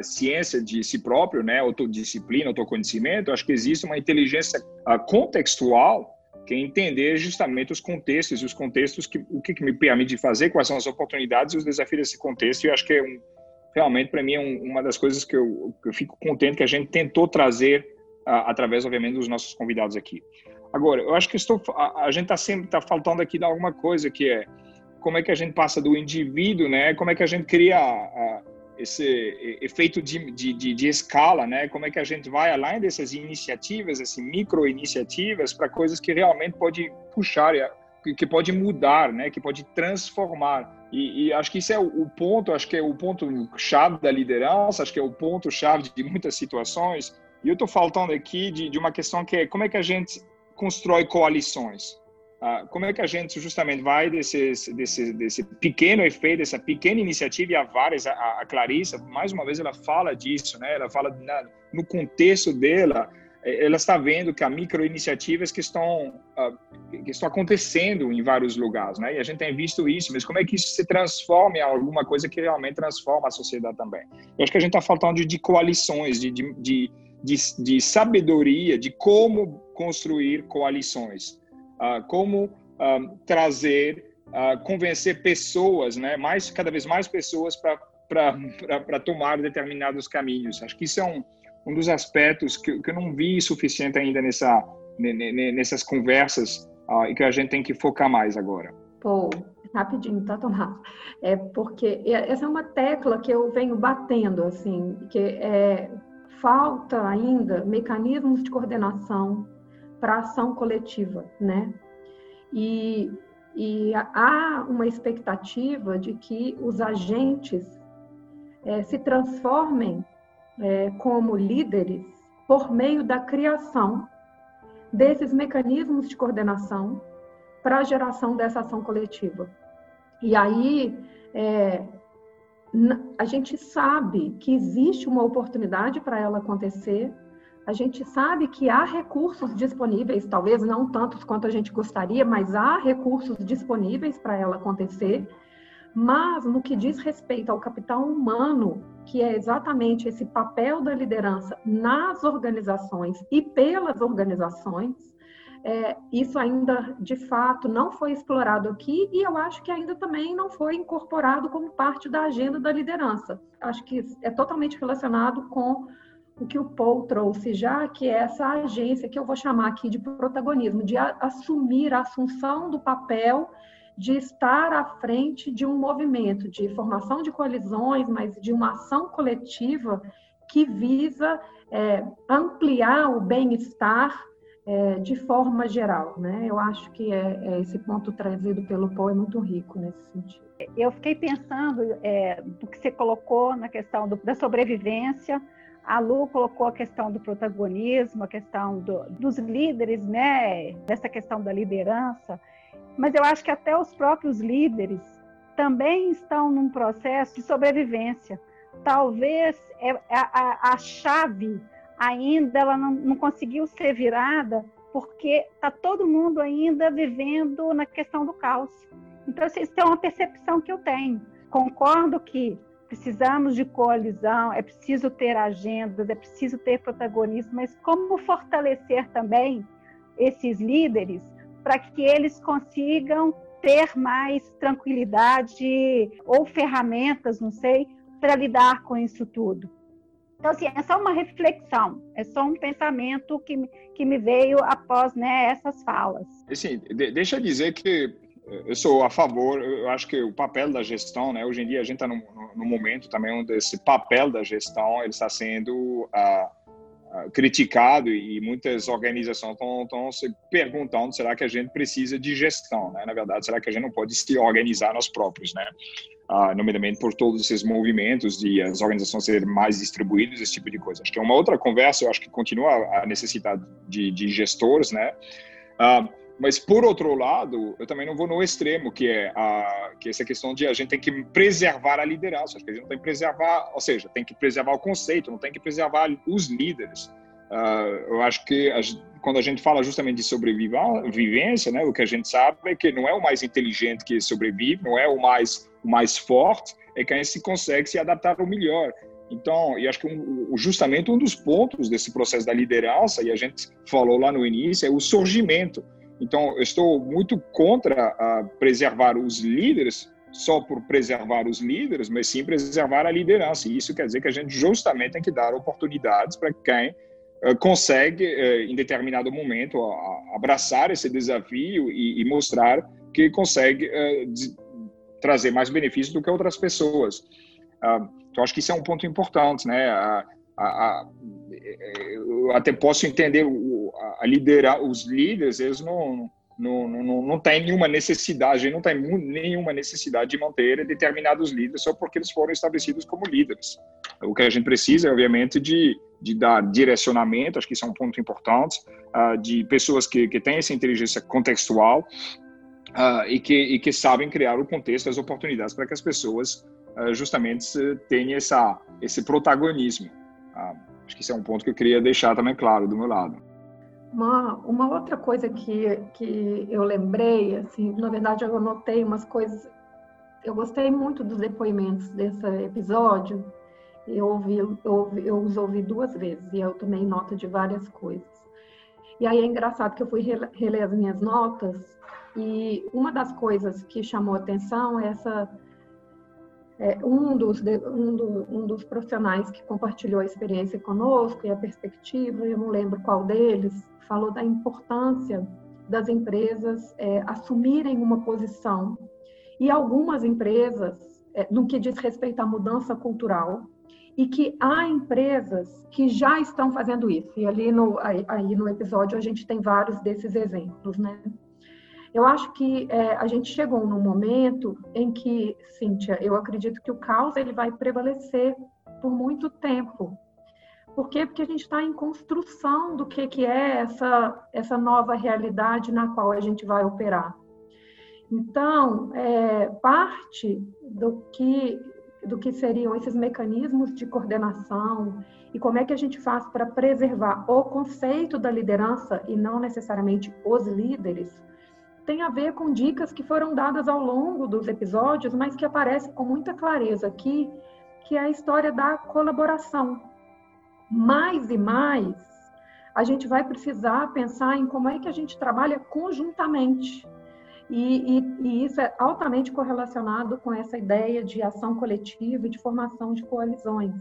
ciência de si próprio, né, autodisciplina, autoconhecimento, acho que existe uma inteligência contextual que é entender justamente os contextos e os contextos que o que, que me permite fazer, quais são as oportunidades e os desafios desse contexto. E eu acho que é um, realmente para mim é um, uma das coisas que eu, que eu, fico contente que a gente tentou trazer através, obviamente, dos nossos convidados aqui. Agora, eu acho que estou, a, a gente está sempre tá faltando aqui alguma coisa que é como é que a gente passa do indivíduo, né? Como é que a gente cria a, esse efeito de, de, de, escala, né? Como é que a gente vai além dessas iniciativas, assim, micro iniciativas, para coisas que realmente pode puxar, que pode mudar, né? Que pode transformar. E, e, acho que isso é o, o, ponto, acho que é o ponto chave da liderança, acho que é o ponto chave de muitas situações. E eu estou faltando aqui de, de uma questão que é como é que a gente constrói coalições? Ah, como é que a gente justamente vai desse, desse, desse pequeno efeito, dessa pequena iniciativa e há várias, a, a Clarissa, mais uma vez, ela fala disso, né? Ela fala na, no contexto dela, eh, ela está vendo que há micro-iniciativas que estão, uh, que estão acontecendo em vários lugares, né? E a gente tem visto isso, mas como é que isso se transforma em alguma coisa que realmente transforma a sociedade também? Eu acho que a gente está faltando de, coalições, de, de de, de sabedoria de como construir coalições, uh, como uh, trazer, uh, convencer pessoas, né, mais cada vez mais pessoas para tomar determinados caminhos. Acho que isso é um, um dos aspectos que, que eu não vi suficiente ainda nessa, nessas conversas e que a gente tem que focar mais agora. Pô, rapidinho, tá, Tomás? É porque essa é uma tecla que eu venho batendo, assim, que é falta ainda mecanismos de coordenação para ação coletiva, né? E, e há uma expectativa de que os agentes é, se transformem é, como líderes por meio da criação desses mecanismos de coordenação para a geração dessa ação coletiva. E aí, é, a gente sabe que existe uma oportunidade para ela acontecer, a gente sabe que há recursos disponíveis, talvez não tantos quanto a gente gostaria, mas há recursos disponíveis para ela acontecer. Mas no que diz respeito ao capital humano, que é exatamente esse papel da liderança nas organizações e pelas organizações, é, isso ainda de fato não foi explorado aqui e eu acho que ainda também não foi incorporado como parte da agenda da liderança. Acho que é totalmente relacionado com o que o Paul trouxe já, que é essa agência que eu vou chamar aqui de protagonismo, de assumir a assunção do papel de estar à frente de um movimento de formação de coalizões, mas de uma ação coletiva que visa é, ampliar o bem-estar é, de forma geral. Né? Eu acho que é, é esse ponto trazido pelo Paul é muito rico nesse sentido. Eu fiquei pensando é, do que você colocou na questão do, da sobrevivência. A Lu colocou a questão do protagonismo, a questão do, dos líderes, né? Dessa questão da liderança. Mas eu acho que até os próprios líderes também estão num processo de sobrevivência. Talvez é, a, a, a chave ainda ela não, não conseguiu ser virada porque está todo mundo ainda vivendo na questão do caos. Então, assim, isso é uma percepção que eu tenho. Concordo que precisamos de coalizão, é preciso ter agendas, é preciso ter protagonismo, mas como fortalecer também esses líderes para que eles consigam ter mais tranquilidade ou ferramentas, não sei, para lidar com isso tudo. Então, assim, é só uma reflexão, é só um pensamento que, que me veio após né, essas falas. Assim, de, deixa eu dizer que eu sou a favor, eu acho que o papel da gestão, né, hoje em dia a gente está num, momento também onde esse papel da gestão ele está sendo uh, uh, criticado e muitas organizações estão se perguntando será que a gente precisa de gestão, né? Na verdade, será que a gente não pode se organizar nós próprios, né? uh, nomeadamente por todos esses movimentos de as organizações serem mais distribuídas, esse tipo de coisa. Acho que é uma outra conversa, eu acho que continua a necessidade de, de gestores, né? Uh, mas, por outro lado, eu também não vou no extremo, que é, a, que é essa questão de a gente tem que preservar a liderança. Acho que a gente não tem que preservar, ou seja, tem que preservar o conceito, não tem que preservar os líderes. Uh, eu acho que a, quando a gente fala justamente de sobrevivência, né, o que a gente sabe é que não é o mais inteligente que sobrevive, não é o mais o mais forte, é quem se consegue se adaptar ao melhor. Então, e acho que um, justamente um dos pontos desse processo da liderança, e a gente falou lá no início, é o surgimento. Então, eu estou muito contra a preservar os líderes só por preservar os líderes, mas sim preservar a liderança. E isso quer dizer que a gente justamente tem que dar oportunidades para quem uh, consegue, uh, em determinado momento, abraçar esse desafio e, mostrar que consegue trazer mais benefícios do que outras pessoas. Uh, então, acho que isso é um ponto importante, né? A, a, a, eu até posso entender a liderar os líderes, eles não não, não, não tem nenhuma necessidade, não tem nenhuma necessidade de manter determinados líderes só porque eles foram estabelecidos como líderes. O que a gente precisa, obviamente, de, de dar direcionamento, acho que isso é um ponto importante, uh, de pessoas que, que têm essa inteligência contextual, uh, e, que, e que sabem criar o contexto, as oportunidades para que as pessoas uh, justamente tenham essa, esse protagonismo. Acho que isso é um ponto que eu queria deixar também claro do meu lado. Uma, uma outra coisa que, que eu lembrei, assim, na verdade eu anotei umas coisas, eu gostei muito dos depoimentos desse episódio, eu, ouvi, eu, eu os ouvi duas vezes e eu tomei nota de várias coisas. E aí é engraçado que eu fui reler as minhas notas e uma das coisas que chamou atenção é essa é, um, dos, um, do, um dos profissionais que compartilhou a experiência conosco e a perspectiva, eu não lembro qual deles, falou da importância das empresas é, assumirem uma posição. E algumas empresas, é, no que diz respeito à mudança cultural, e que há empresas que já estão fazendo isso. E ali no, aí, aí no episódio a gente tem vários desses exemplos, né? Eu acho que é, a gente chegou num momento em que, Cíntia, eu acredito que o caos ele vai prevalecer por muito tempo. Por quê? Porque a gente está em construção do que, que é essa, essa nova realidade na qual a gente vai operar. Então, é, parte do que, do que seriam esses mecanismos de coordenação e como é que a gente faz para preservar o conceito da liderança e não necessariamente os líderes, tem a ver com dicas que foram dadas ao longo dos episódios, mas que aparecem com muita clareza aqui, que é a história da colaboração. Mais e mais, a gente vai precisar pensar em como é que a gente trabalha conjuntamente. E, e, e isso é altamente correlacionado com essa ideia de ação coletiva e de formação de coalizões.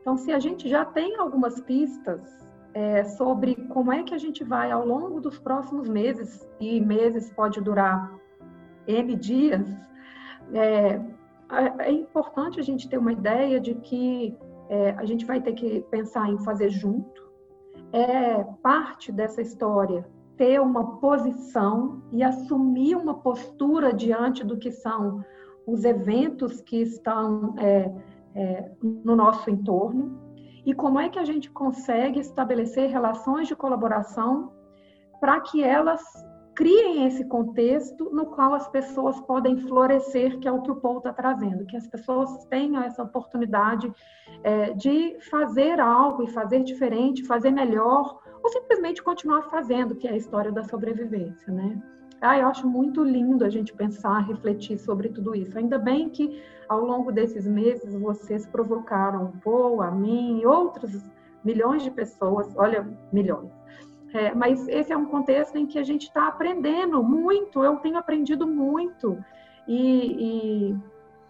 Então, se a gente já tem algumas pistas é, sobre como é que a gente vai, ao longo dos próximos meses, e meses pode durar N dias, é, é importante a gente ter uma ideia de que é, a gente vai ter que pensar em fazer junto. É parte dessa história ter uma posição e assumir uma postura diante do que são os eventos que estão é, é, no nosso entorno e como é que a gente consegue estabelecer relações de colaboração para que elas criem esse contexto no qual as pessoas podem florescer, que é o que o Paul está trazendo, que as pessoas tenham essa oportunidade é, de fazer algo e fazer diferente, fazer melhor, ou simplesmente continuar fazendo, que é a história da sobrevivência, né? Ah, eu acho muito lindo a gente pensar, refletir sobre tudo isso. Ainda bem que ao longo desses meses vocês provocaram o Paul, a mim e outros milhões de pessoas, olha, milhões. É, mas esse é um contexto em que a gente está aprendendo muito, eu tenho aprendido muito. E, e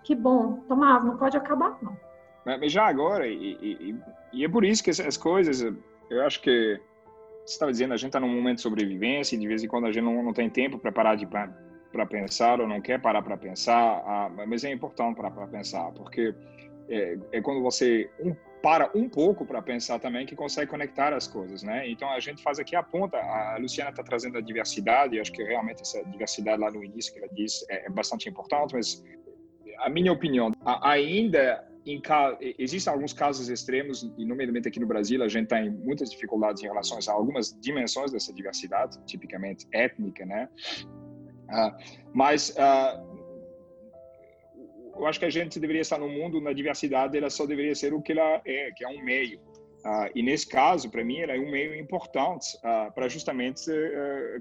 que bom, Tomás, não pode acabar, não. Mas já agora, e, e, e é por isso que essas coisas, eu acho que você estava dizendo, a gente está num momento de sobrevivência e de vez em quando a gente não, não tem tempo para parar de para pensar ou não quer parar para pensar, ah, mas é importante para pensar, porque é, é, quando você um, para um pouco para pensar também que consegue conectar as coisas, né? Então a gente faz aqui a ponta. A Luciana está trazendo a diversidade. Acho que realmente essa diversidade lá no início que ela disse é, é bastante importante. Mas a minha opinião, ainda em, existem alguns casos extremos, e nomeadamente aqui no Brasil, a gente tem muitas dificuldades em relação a algumas dimensões dessa diversidade, tipicamente étnica, né? Uh, mas uh, eu acho que a gente deveria estar no mundo, na diversidade, ela só deveria ser o que ela é, que é um meio. Uh, e nesse caso, para mim, ela é um meio importante para justamente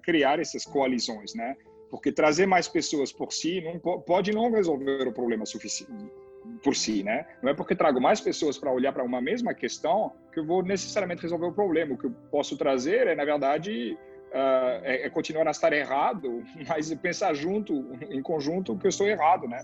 criar essas coalizões, né? Porque trazer mais pessoas por si não pode não resolver o problema suficiente por si, né? Não é porque trago mais pessoas para olhar para uma mesma questão que eu vou necessariamente resolver o problema. O que eu posso trazer é, na verdade, uh, é, é, continuar a estar errado, mas pensar junto, em conjunto, que eu estou errado, né?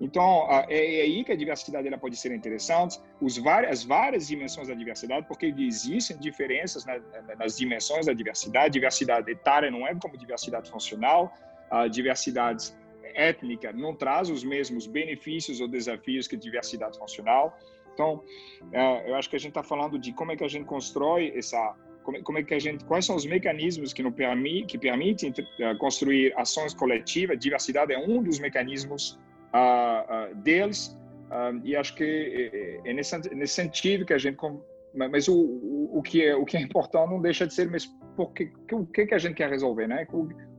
Então, uh, é, é, aí que a diversidade ela pode ser interessante, os várias, as várias dimensões da diversidade, porque existem diferenças na, nas dimensões da diversidade. Diversidade etária não é como diversidade funcional, a diversidade étnica não traz os mesmos benefícios ou desafios que diversidade funcional. Então, uh, eu acho que a gente está falando de como é que a gente constrói essa como, é que a gente, quais são os mecanismos que, não permi, que permitem uh, construir ações coletivas? Diversidade é um dos mecanismos uh, uh, deles, e acho que é, é, é nesse, nesse sentido que a gente mas o, o, o, que é o que é importante não deixa de ser mas porque o que que a gente quer resolver né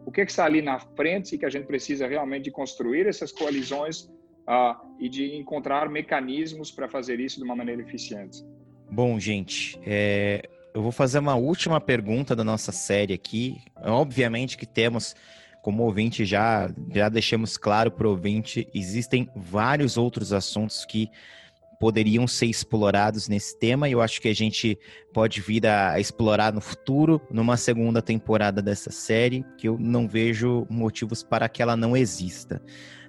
o, que, que está ali na frente e que a gente precisa realmente de construir essas coalizões uh, e de encontrar mecanismos para fazer isso de uma maneira eficiente bom gente é, eu vou fazer uma última pergunta da nossa série aqui. Obviamente que temos, como ouvinte, já, já deixamos claro para o ouvinte, existem vários outros assuntos que poderiam ser explorados nesse tema e eu acho que a gente pode vir a explorar no futuro, numa segunda temporada dessa série, que eu não vejo motivos para que ela não exista.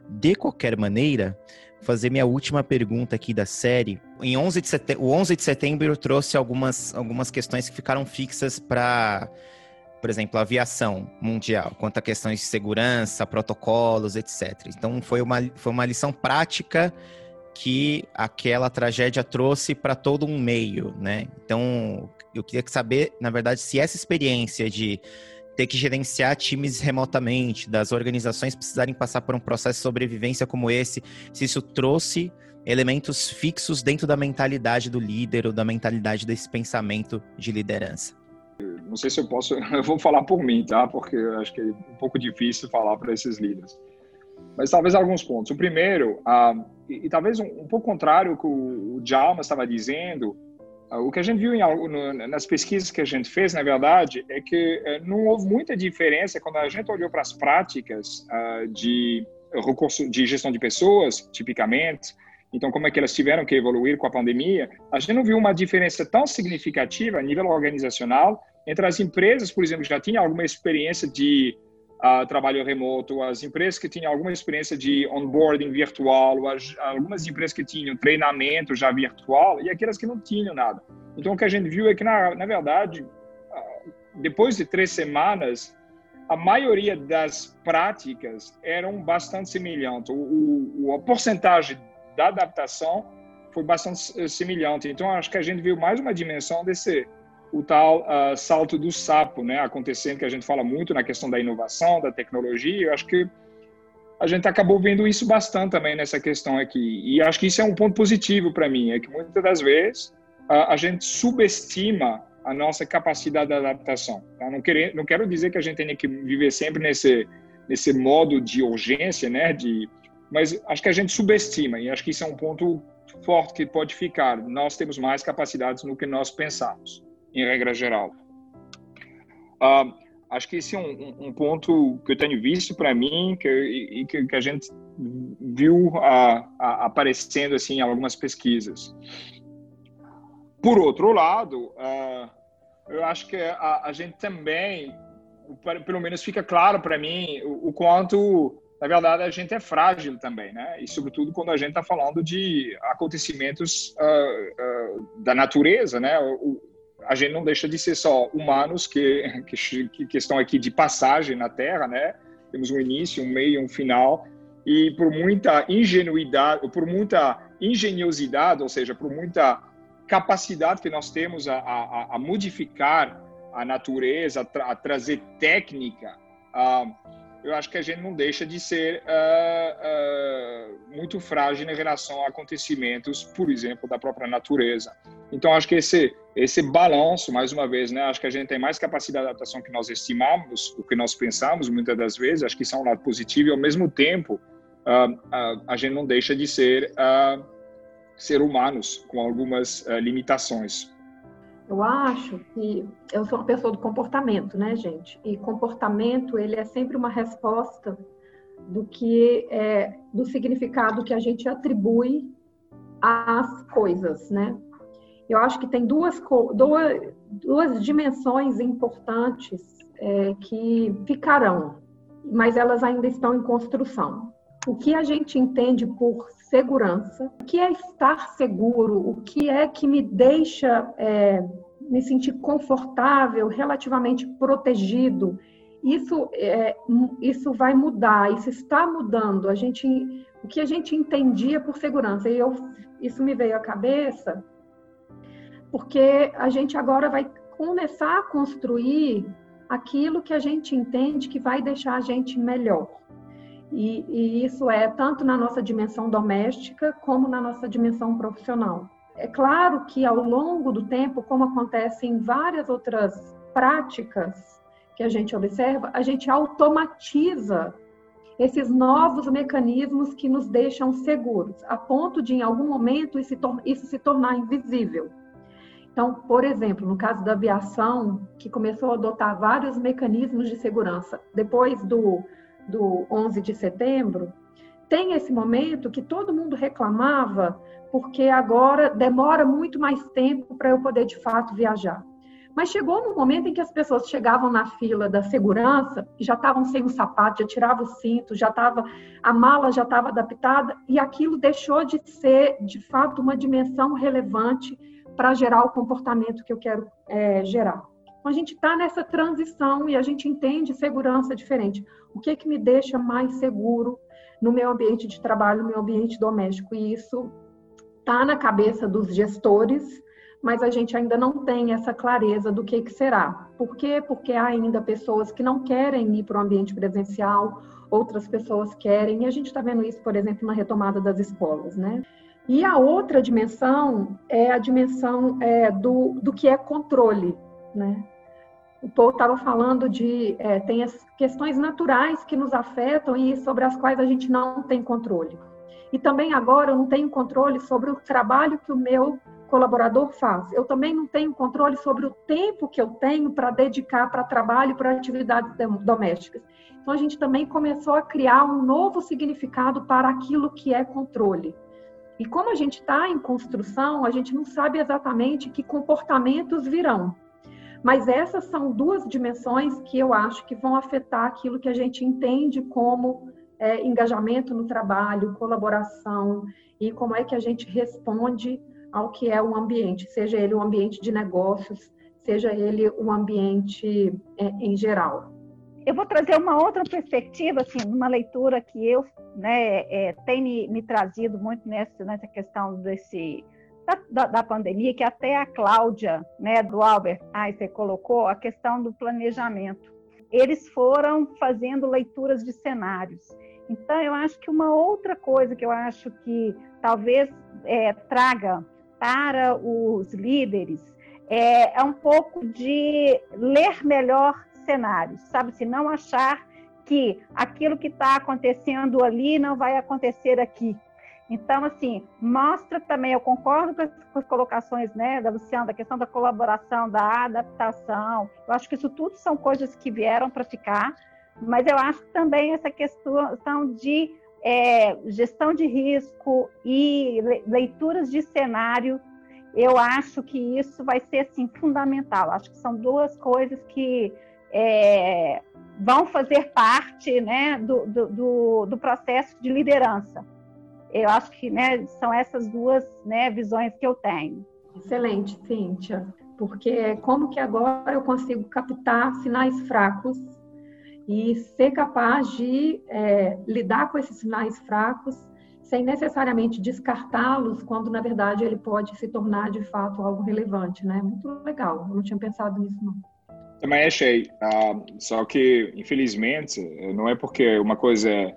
De qualquer maneira, fazer minha última pergunta aqui da série. Em 11 de setembro, o 11 de setembro trouxe algumas, algumas questões que ficaram fixas para, por exemplo, a aviação mundial, quanto a questões de segurança, protocolos, etc. Então, foi uma, foi uma lição prática que aquela tragédia trouxe para todo um meio, né? Então, eu queria saber, na verdade, se essa experiência de ter que gerenciar times remotamente, das organizações precisarem passar por um processo de sobrevivência como esse, se isso trouxe elementos fixos dentro da mentalidade do líder ou da mentalidade desse pensamento de liderança. Não sei se eu posso, eu vou falar por mim, tá? Porque acho que é um pouco difícil falar para esses líderes. Mas talvez alguns pontos. O primeiro, ah, e, e, talvez um, um pouco contrário ao que o, o Djalma estava dizendo, ah, o que a gente viu em, nas pesquisas que a gente fez, na verdade, é que eh, não houve muita diferença quando a gente olhou para as práticas uh, de recurso de gestão de pessoas, tipicamente. Então, como é que elas tiveram que evoluir com a pandemia? A gente não viu uma diferença tão significativa a nível organizacional entre as empresas, por exemplo, que já tinham alguma experiência de trabalho remoto, as empresas que tinham alguma experiência de onboarding virtual, as, algumas empresas que tinham treinamento já virtual e aquelas que não tinham nada. Então, o que a gente viu é que, na, na verdade, uh, depois de três semanas, a maioria das práticas eram bastante semelhantes. O, o, a porcentagem da adaptação foi bastante semelhante. Então, acho que a gente viu mais uma dimensão desse o tal uh, salto do sapo, né, acontecendo, que a gente fala muito na questão da inovação, da tecnologia. Eu acho que a gente acabou vendo isso bastante também nessa questão aqui. E acho que isso é um ponto positivo para mim, é que muitas das vezes uh, a gente subestima a nossa capacidade de adaptação. Tá? Não, quero, não quero dizer que a gente tenha que viver sempre nesse, nesse modo de urgência, né, de, mas acho que a gente subestima, e acho que isso é um ponto forte que pode ficar. Nós temos mais capacidades no que nós pensamos em regra geral. Uh, acho que esse é um, um, ponto que eu tenho visto para mim que, e que, que, a gente viu uh, uh, aparecendo assim em algumas pesquisas. Por outro lado, ah, eu acho que a, a, gente também, pelo menos fica claro para mim o, o, quanto, na verdade, a gente é frágil também, né? E sobretudo quando a gente está falando de acontecimentos ah, da natureza, né? O, a gente não deixa de ser só humanos que, que, que estão aqui de passagem na Terra, né? Temos um início, um meio, um final, e por muita ingenuidade, por muita engenhosidade, ou seja, por muita capacidade que nós temos a, a, a modificar a natureza, a, tra a trazer técnica, uh, eu acho que a gente não deixa de ser uh, uh, muito frágil em relação a acontecimentos, por exemplo, da própria natureza. Então, acho que esse esse balanço, mais uma vez, né? Acho que a gente tem mais capacidade de adaptação que nós estimamos, o que nós pensamos muitas das vezes. Acho que isso é um lado positivo e, ao mesmo tempo, uh, a gente não deixa de ser ser humanos com algumas limitações. Eu acho que eu sou uma pessoa do comportamento, né, gente? E comportamento ele é sempre uma resposta do que é do significado que a gente atribui às coisas, né? Eu acho que tem duas, duas, duas dimensões importantes é, que ficarão, mas elas ainda estão em construção. O que a gente entende por segurança, o que é estar seguro, o que é que me deixa é, me sentir confortável, relativamente protegido. Isso, é, isso vai mudar, isso está mudando. A gente, o que a gente entendia por segurança, e eu, isso me veio à cabeça porque a gente agora vai começar a construir aquilo que a gente entende que vai deixar a gente melhor. E, e, isso é tanto na nossa dimensão doméstica como na nossa dimensão profissional. É claro que ao longo do tempo, como acontece em várias outras práticas que a gente observa, a gente automatiza esses novos mecanismos que nos deixam seguros, a ponto de em algum momento isso, isso se tornar invisível. Então, por exemplo, no caso da aviação, que começou a adotar vários mecanismos de segurança depois do, do 11 de setembro, tem esse momento que todo mundo reclamava porque agora demora muito mais tempo para eu poder de fato viajar. Mas chegou no momento em que as pessoas chegavam na fila da segurança e já estavam sem o sapato, já tirava o cinto, já estava a mala já estava adaptada e aquilo deixou de ser de fato uma dimensão relevante para gerar o comportamento que eu quero é, gerar. Então, a gente está nessa transição e a gente entende segurança diferente. O que, é que me deixa mais seguro no meu ambiente de trabalho, no meu ambiente doméstico? E isso está na cabeça dos gestores, mas a gente ainda não tem essa clareza do que, que será. Por quê? Porque há ainda pessoas que não querem ir para o ambiente presencial, outras pessoas querem, e a gente está vendo isso, por exemplo, na retomada das escolas, né? E a outra dimensão é a dimensão é, do, do que é controle, né? O Paul estava falando de é, tem as questões naturais que nos afetam e sobre as quais a gente não tem controle. E também agora eu não tenho controle sobre o trabalho que o meu colaborador faz. Eu também não tenho controle sobre o tempo que eu tenho para dedicar para trabalho, para atividades domésticas. Então a gente também começou a criar um novo significado para aquilo que é controle. E como a gente está em construção, a gente não sabe exatamente que comportamentos virão. Mas essas são duas dimensões que eu acho que vão afetar aquilo que a gente entende como é, engajamento no trabalho, colaboração e como é que a gente responde ao que é o ambiente, seja ele um ambiente de negócios, seja ele um ambiente é, em geral. Eu vou trazer uma outra perspectiva, assim, numa leitura que eu né, é, tem me, me, trazido muito nessa, nessa questão desse da, da, pandemia, que até a Cláudia, né, do Albert Einstein colocou, a questão do planejamento. Eles foram fazendo leituras de cenários. Então, eu acho que uma outra coisa que eu acho que talvez é, traga para os líderes é, é um pouco de ler melhor cenários, sabe? Se não achar que aquilo que está acontecendo ali não vai acontecer aqui. Então, assim, mostra também, eu concordo com as, com as, colocações né, da Luciana, da questão da colaboração, da adaptação. Eu acho que isso tudo são coisas que vieram para ficar, mas eu acho também essa questão de é, gestão de risco e leituras de cenário, eu acho que isso vai ser assim, fundamental. Acho que são duas coisas que é, vão fazer parte né, do, do, do, processo de liderança. Eu acho que né, são essas duas né, visões que eu tenho. Excelente, Cíntia. Porque como que agora eu consigo captar sinais fracos e ser capaz de é, lidar com esses sinais fracos sem necessariamente descartá-los, quando na verdade ele pode se tornar de fato algo relevante, né? Muito legal. Eu não tinha pensado nisso não. Também achei. Uh, só que, infelizmente, não é porque uma coisa é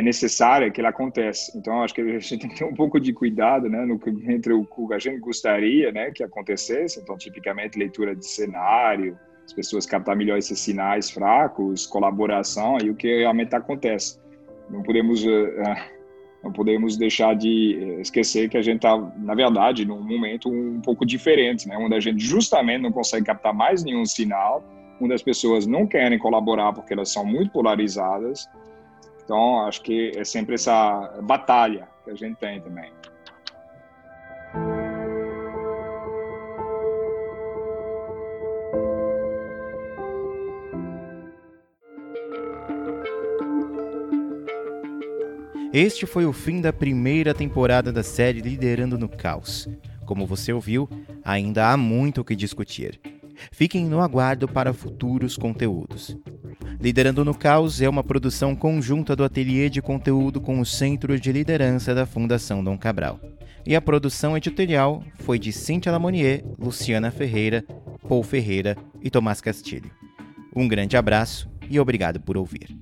necessária que ela acontece. Então, acho que a gente tem que ter um pouco de cuidado, né, no, entre o que a gente gostaria, né, que acontecesse. Então, tipicamente, leitura de cenário, as pessoas captar melhor esses sinais fracos, colaboração e o que realmente acontece. Não podemos uh, não podemos deixar de eh, esquecer que a gente está, na verdade, num momento um pouco diferente, né? onde a gente justamente não consegue captar mais nenhum sinal, onde as pessoas não querem colaborar porque elas são muito polarizadas. Então, acho que é sempre essa batalha que a gente tem também. Este foi o fim da primeira temporada da série Liderando no Caos. Como você ouviu, ainda há muito o que discutir. Fiquem no aguardo para futuros conteúdos. Liderando no Caos é uma produção conjunta do Ateliê de Conteúdo com o Centro de Liderança da Fundação Dom Cabral. E a produção editorial foi de Cíntia Lamonier, Luciana Ferreira, Paul Ferreira e Tomás Castilho. Um grande abraço e obrigado por ouvir.